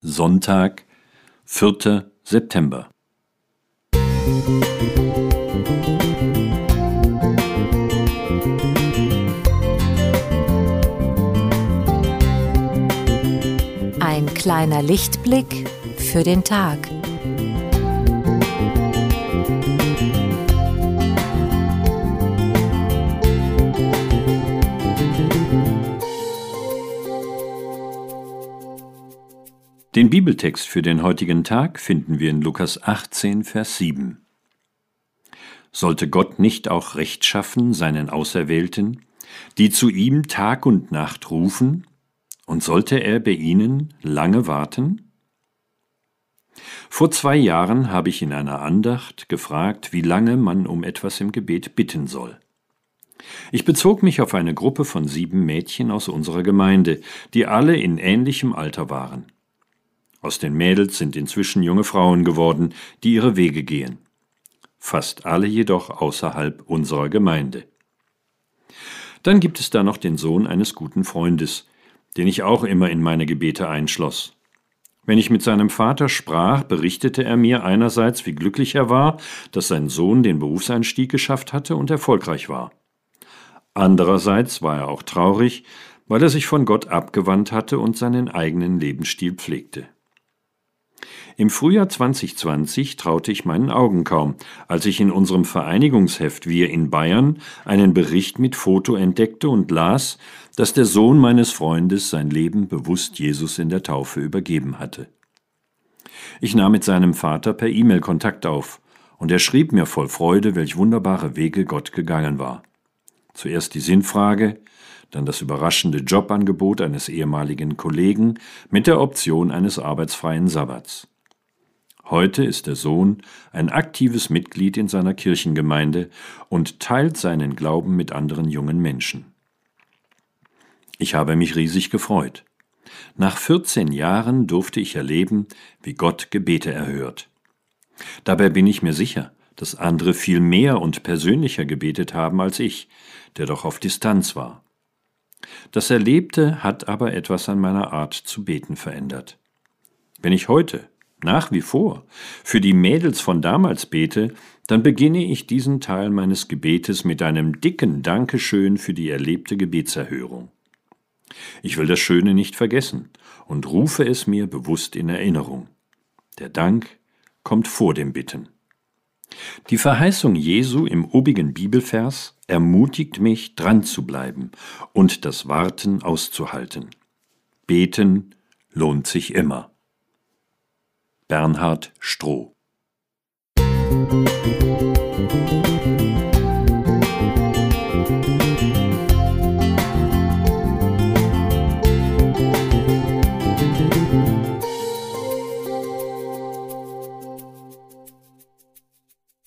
Sonntag, 4. September. Ein kleiner Lichtblick für den Tag. Den Bibeltext für den heutigen Tag finden wir in Lukas 18, Vers 7. Sollte Gott nicht auch Recht schaffen seinen Auserwählten, die zu ihm Tag und Nacht rufen, und sollte er bei ihnen lange warten? Vor zwei Jahren habe ich in einer Andacht gefragt, wie lange man um etwas im Gebet bitten soll. Ich bezog mich auf eine Gruppe von sieben Mädchen aus unserer Gemeinde, die alle in ähnlichem Alter waren. Aus den Mädels sind inzwischen junge Frauen geworden, die ihre Wege gehen. Fast alle jedoch außerhalb unserer Gemeinde. Dann gibt es da noch den Sohn eines guten Freundes, den ich auch immer in meine Gebete einschloss. Wenn ich mit seinem Vater sprach, berichtete er mir einerseits, wie glücklich er war, dass sein Sohn den Berufseinstieg geschafft hatte und erfolgreich war. Andererseits war er auch traurig, weil er sich von Gott abgewandt hatte und seinen eigenen Lebensstil pflegte. Im Frühjahr 2020 traute ich meinen Augen kaum, als ich in unserem Vereinigungsheft Wir in Bayern einen Bericht mit Foto entdeckte und las, dass der Sohn meines Freundes sein Leben bewusst Jesus in der Taufe übergeben hatte. Ich nahm mit seinem Vater per E-Mail Kontakt auf, und er schrieb mir voll Freude, welch wunderbare Wege Gott gegangen war. Zuerst die Sinnfrage, dann das überraschende Jobangebot eines ehemaligen Kollegen mit der Option eines arbeitsfreien Sabbats. Heute ist der Sohn ein aktives Mitglied in seiner Kirchengemeinde und teilt seinen Glauben mit anderen jungen Menschen. Ich habe mich riesig gefreut. Nach 14 Jahren durfte ich erleben, wie Gott Gebete erhört. Dabei bin ich mir sicher, dass andere viel mehr und persönlicher gebetet haben als ich, der doch auf Distanz war. Das Erlebte hat aber etwas an meiner Art zu beten verändert. Wenn ich heute nach wie vor für die Mädels von damals bete, dann beginne ich diesen Teil meines Gebetes mit einem dicken Dankeschön für die erlebte Gebetserhörung. Ich will das Schöne nicht vergessen und rufe es mir bewusst in Erinnerung. Der Dank kommt vor dem Bitten. Die Verheißung Jesu im obigen Bibelvers ermutigt mich, dran zu bleiben und das Warten auszuhalten. Beten lohnt sich immer. Bernhard Stroh. Musik